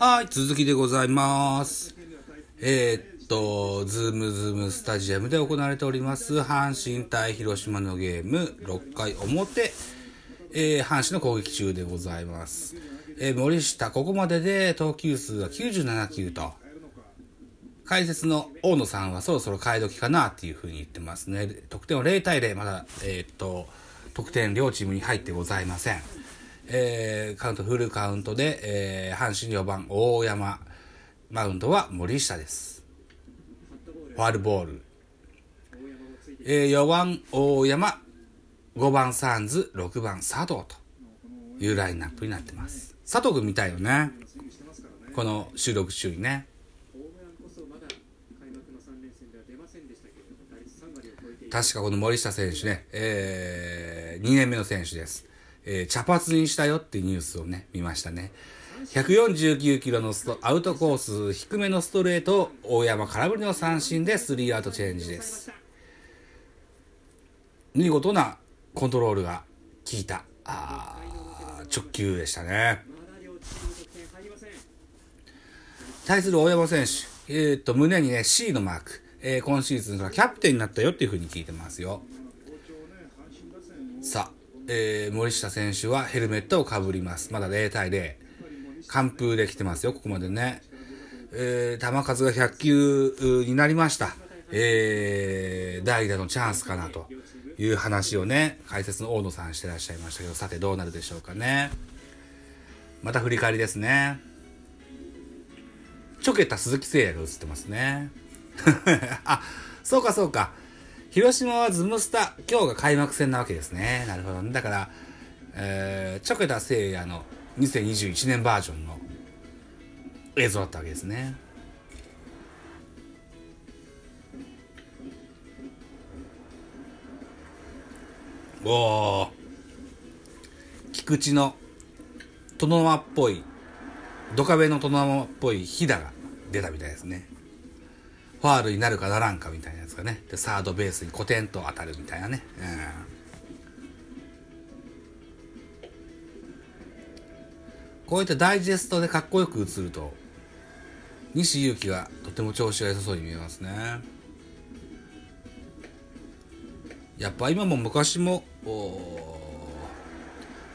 はい、続きでございます。えーっと、ズームズームスタジアムで行われております、阪神対広島のゲーム、6回表、えー阪神の攻撃中でございます。えー森下、ここまでで投球数は97球と、解説の大野さんはそろそろ替え時かなっていうふうに言ってますね。得点は0対0、まだ、えっと、得点両チームに入ってございません。えーカウントフルカウントで、えー阪神4番大山、マウンドは森下です。ファールボール。えー4番大山、5番サンズ、6番佐藤というラインナップになってます。佐藤君みたいよね。この収録中にね。確かこの森下選手ね、えー、2年目の選手です。えー茶髪にしたよっていうニュースをね、見ましたね。149キロのストアウトコース、低めのストレート、大山空振りの三振でスリーアウトチェンジです。見事なコントロールが効いた、あ直球でしたね。対する大山選手、えーっと、胸にね、C のマーク、えー今シーズンからキャプテンになったよっていうふうに聞いてますよ。さあ、えー森下選手はヘルメットをかぶります。まだ0対0。完封できてますよ、ここまでね。えー球数が100球になりました。えー代打のチャンスかなという話をね、解説の大野さんしてらっしゃいましたけど、さてどうなるでしょうかね。また振り返りですね。ちょけた鈴木誠也が映ってますね。あ、そうかそうか。広島はズムスタ、今日が開幕戦なわけですね。なるほどね。だから、えー、ちょけた誠也の2021年バージョンの映像だったわけですね。おー。菊池のトノマっぽいドカベのトノマっぽいヒダが出たみたいですね。ファールになるかならんかみたいなやつがね。で、サードベースにコテンと当たるみたいなね。うん、こういったダイジェストでかっこよく映ると、西勇輝がとても調子が良さそうに見えますね。やっぱ今も昔も、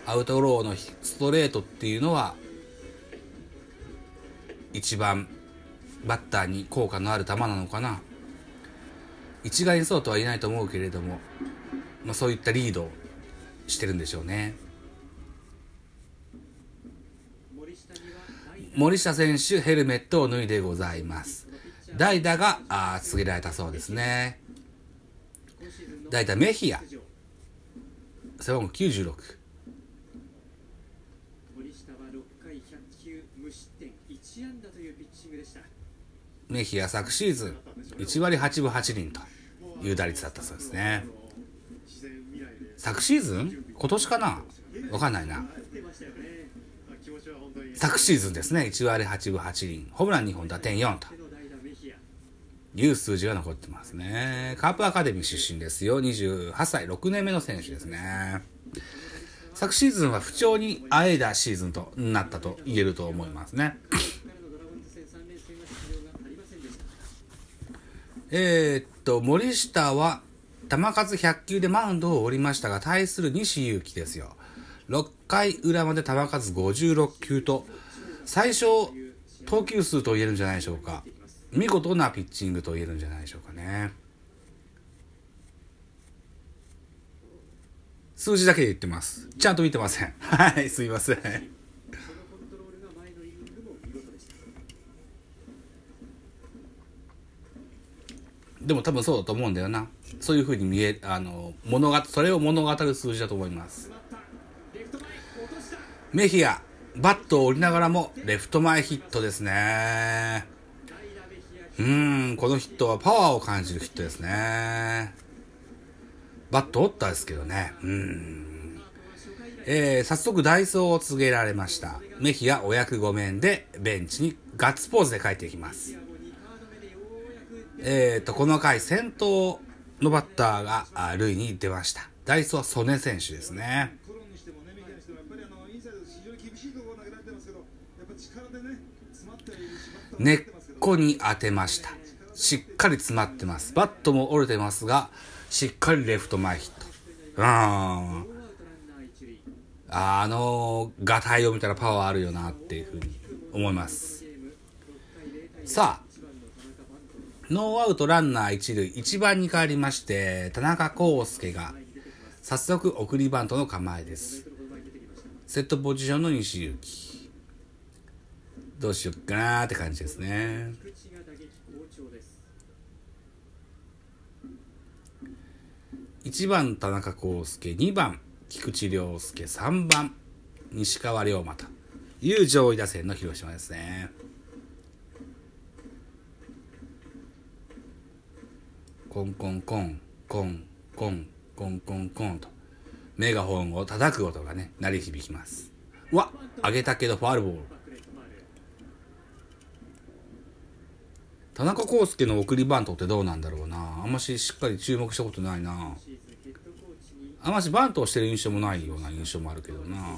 アウトローのストレートっていうのは一番バッターに効果のある球なのかな。一概にそうとは言えないと思うけれども、まあ、そういったリードをしてるんでしょうね。森下選手ヘルメットを脱いでございます。代打があ告げられたそうですね。代打メヒア。背番号96メヒア昨シーズン1割8分8厘という打率だったそうですね。昨シーズン？今年かな？わかんないな。昨シーズンですね。1割8分8厘。ホームラン2本打点4という数字が残ってますね。カープアカデミー出身ですよ。28歳6年目の選手ですね。昨シーズンは不調にあえだシーズンとなったと言えると思いますね。えー、っと、森下は球数100球でマウンドを降りましたが、対する西勇輝ですよ。6回裏まで球数56球と、最小投球数と言えるんじゃないでしょうか。見事なピッチングと言えるんじゃないでしょうかね。数字だけで言ってます。ちゃんと見てません。はい、すいません。でも多分そうだと思うんだよな。そういうふうに見え、あの、物が、それを物語る数字だと思います。メヒア、バットを折りながらも、レフト前ヒットですね。うん、このヒットはパワーを感じるヒットですね。バット折ったですけどね。うん。えー、早速ダイソーを告げられました。メヒアお役御免で、ベンチにガッツポーズで帰っていきます。えー、と、この回、先頭のバッターが塁に出ました。ダイソーは曽根選手ですね。根っこに当てました。しっかり詰まってます。バットも折れてますがしっかりレフト前ヒット。うん。あのガタイを見たらパワーあるよなっていうふうに思います。さあノーアウトランナー一塁。1番に変わりまして田中康介が早速送りバントの構えです。セットポジションの西行きどうしよっかなーって感じですね。1番田中康介2番菊池涼介3番西川龍馬という上位打線の広島ですね。コンコンコンコンコンコンコンコンとメガホンを叩く音がね鳴り響きますうわ上げたけどファールボール田中康介の送りバントってどうなんだろうなあんまししっかり注目したことないなあんましバントをしてる印象もないような印象もあるけどな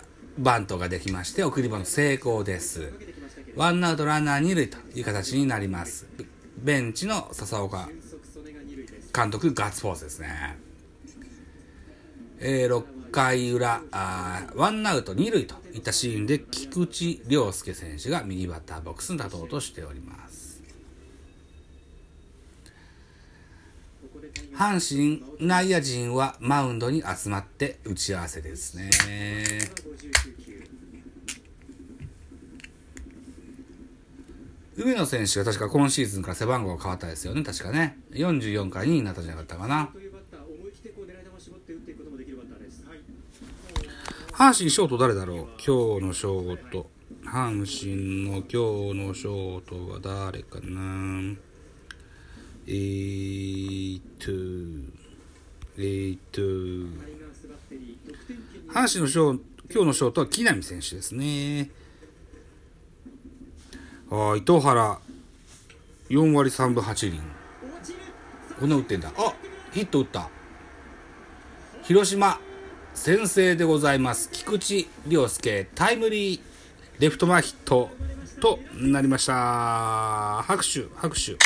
バントができまして送りバント成功です、ワンアウトランナー二塁という形になります。ベンチの笹岡。監督ガッツポーズですね。えー6回裏あワンアウト二塁といったシーンで菊池涼介選手が右バッターボックスに立とうとしておりますここでタイム阪神内野陣はマウンドに集まって打ち合わせですね。上野選手が確か今シーズンから背番号が変わったですよね。確かね。44から2になったんじゃなかったかな。阪神ショート誰だろう？今日のショート。阪神の今日のショートは誰かな？えーっとえーっと阪神のショー今日のショートは木浪選手ですね。ああ糸原4割3分8厘。こんな打ってんだ。あヒット打った。広島先制でございます。菊池涼介タイムリーレフト前ヒットとなりました。拍手拍手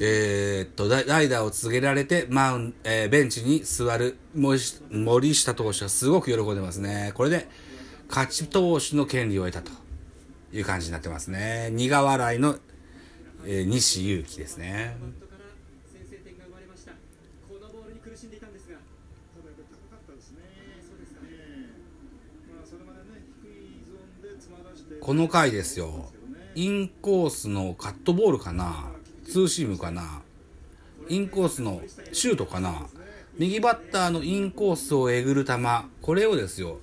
えー、っとライダーを告げられてマウン、えー、ベンチに座る森下投手はすごく喜んでますね。これで勝ち投手の権利を得たという感じになってますね。苦笑いの、えー、西勇輝ですね。この回ですよ。インコースのカットボールかな？ツーシームかな？インコースのシュートかな？右バッターのインコースをえぐる球。これをですよ。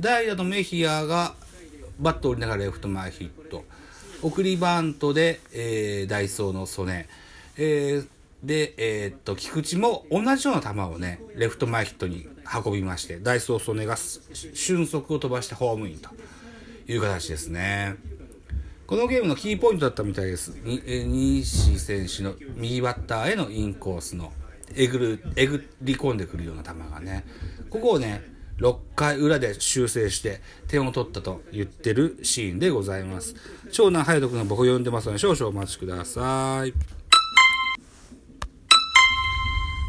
代打のメヒアがバットを折りながらレフト前ヒット。送りバントで、えーダイソーの曽根、えーで、えーっと菊池も同じような球をねレフト前ヒットに運びましてダイソー曽根が俊足を飛ばしてホームインという形ですね。このゲームのキーポイントだったみたいです。西選手の右バッターへのインコースのえぐる、えぐり込んでくるような球がね、ここをね、6回裏で修正して点を取ったと言ってるシーンでございます。長男隼人君が僕を呼んでますので少々お待ちください。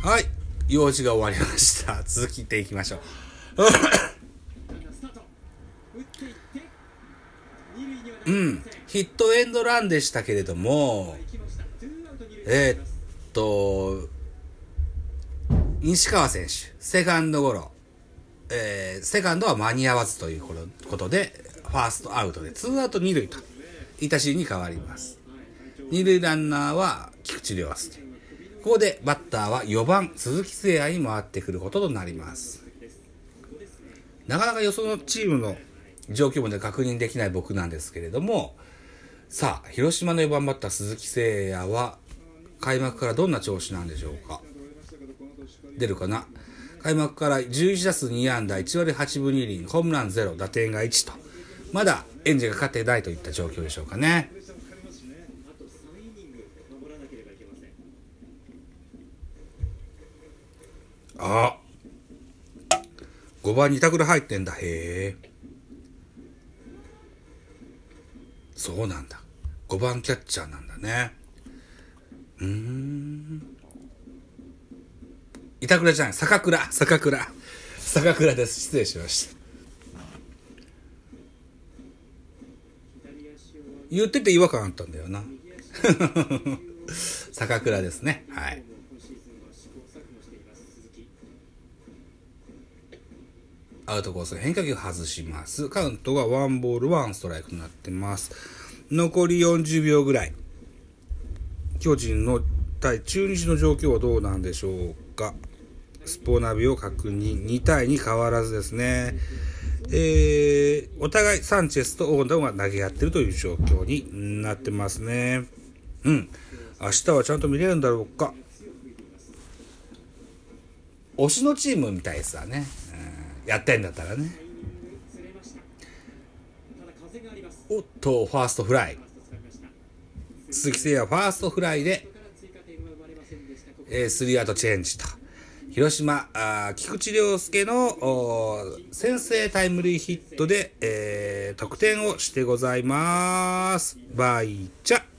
はい。用事が終わりました。続きていきましょう。ランナースタート。打っていって。二塁には投うん。。ヒットエンドランでしたけれども、えーっと、西川選手、セカンドゴロ、えーセカンドは間に合わずということで、ファーストアウトで、ツーアウト二塁といたシーンに変わります。二塁ランナーは菊池涼介。ここでバッターは4番鈴木誠也に回ってくることとなります。なかなかよそのチームの状況まで確認できない僕なんですけれども、さあ、広島の4番バッター鈴木誠也は開幕からどんな調子なんでしょうか？出るかな？開幕から11打数2安打1割8分2厘ホームラン0打点が1と。まだエンジンがかかってないといった状況でしょうかね。ああ5番に板倉入ってんだ。へえ。そうなんだ。5番キャッチャーなんだね。うーん。板倉じゃない坂倉。坂倉。坂倉です。失礼しました。言ってて違和感あったんだよな。坂倉ですね。はい今シーズンは試行錯誤しています鈴木アウトコース変化球外します。カウントがワンボールワンストライクになってます。残り40秒ぐらい。巨人の対中日の状況はどうなんでしょうか。スポナビを確認。2対2変わらずですね。えー、お互いサンチェスとオーダーが投げ合ってるという状況になってますね。うん。明日はちゃんと見れるんだろうか。推しのチームみたいですわね。やってんだったらね。おっと、ファーストフライ。鈴木誠也ファーストフライで、えースリーアウトチェンジと。広島、あ菊池涼介のおー先制タイムリーヒットで、えー得点をしてございます。バイチャ。